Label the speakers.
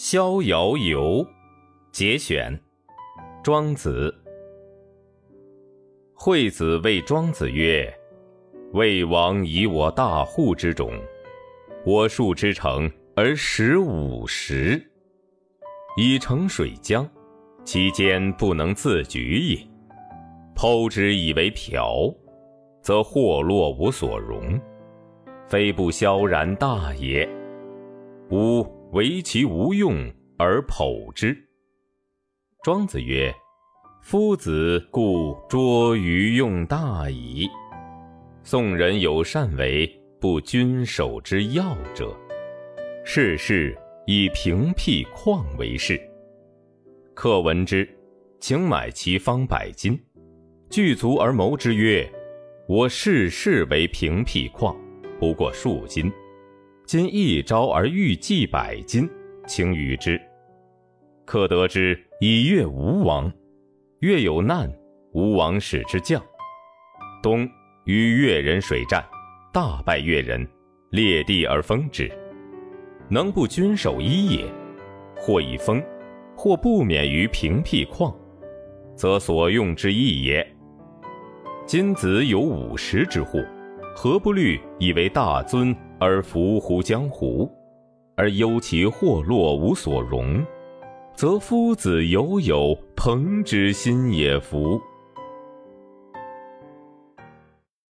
Speaker 1: 逍遥游节选，庄子。惠子谓庄子曰：“魏王以我大户之种，我戍之城而食五十，以成水浆，其间不能自举也。剖之以为瓢，则祸落无所容，非不萧然大也。吾为其无用而剖之。”庄子曰。夫子故拙于用大矣。宋人有善为不君守之要者，世事以平辟旷为事。客闻之，请买其方百金，具足而谋之曰：“我世事为平辟旷，不过数金，今一朝而欲计百金，请与之。”客得之，以悦吴王。越有难，吴王使之将。冬与越人水战，大败越人，裂地而封之。能不君守一也，或以封，或不免于平辟旷，则所用之义也。今子有五十之户，何不虑以为大尊而浮乎江湖，而忧其祸落无所容？则夫子犹有朋之心也，夫。